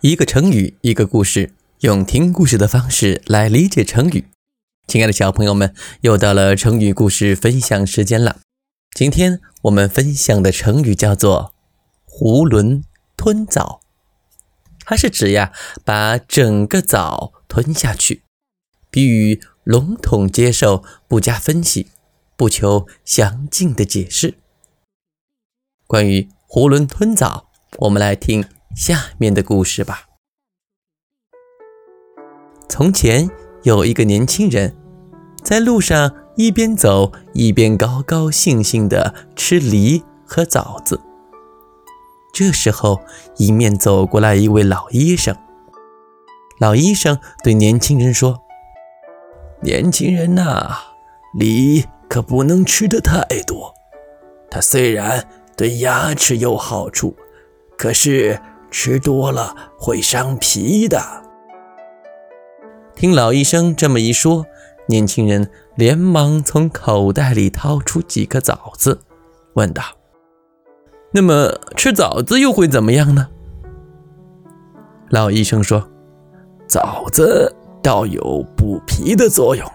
一个成语，一个故事，用听故事的方式来理解成语。亲爱的小朋友们，又到了成语故事分享时间了。今天我们分享的成语叫做“囫囵吞枣”，它是指呀把整个枣吞下去，比喻笼统接受，不加分析，不求详尽的解释。关于“囫囵吞枣”，我们来听。下面的故事吧。从前有一个年轻人，在路上一边走一边高高兴兴地吃梨和枣子。这时候，迎面走过来一位老医生。老医生对年轻人说：“年轻人呐，梨可不能吃的太多。它虽然对牙齿有好处，可是……”吃多了会伤脾的。听老医生这么一说，年轻人连忙从口袋里掏出几个枣子，问道：“那么吃枣子又会怎么样呢？”老医生说：“枣子倒有补脾的作用，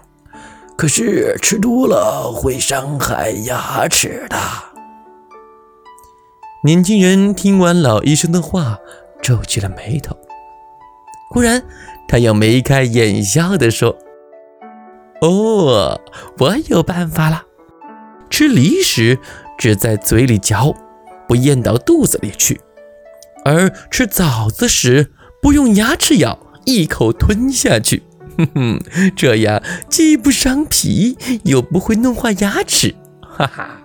可是吃多了会伤害牙齿的。”年轻人听完老医生的话，皱起了眉头。忽然，他又眉开眼笑地说：“哦，我有办法了！吃梨时只在嘴里嚼，不咽到肚子里去；而吃枣子时，不用牙齿咬，一口吞下去。哼哼，这样既不伤脾，又不会弄坏牙齿。哈哈！”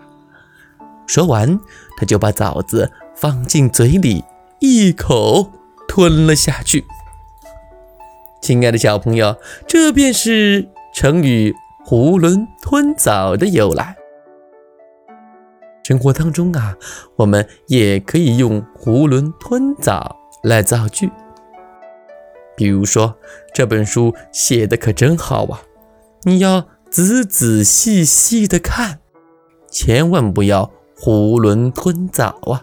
说完。他就把枣子放进嘴里，一口吞了下去。亲爱的小朋友，这便是成语“囫囵吞枣”的由来。生活当中啊，我们也可以用“囫囵吞枣”来造句。比如说，这本书写的可真好啊，你要仔仔细细的看，千万不要。囫囵吞枣啊！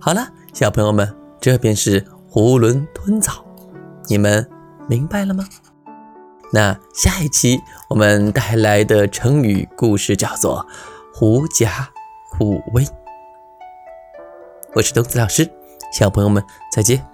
好了，小朋友们，这便是囫囵吞枣，你们明白了吗？那下一期我们带来的成语故事叫做“狐假虎威”。我是东子老师，小朋友们再见。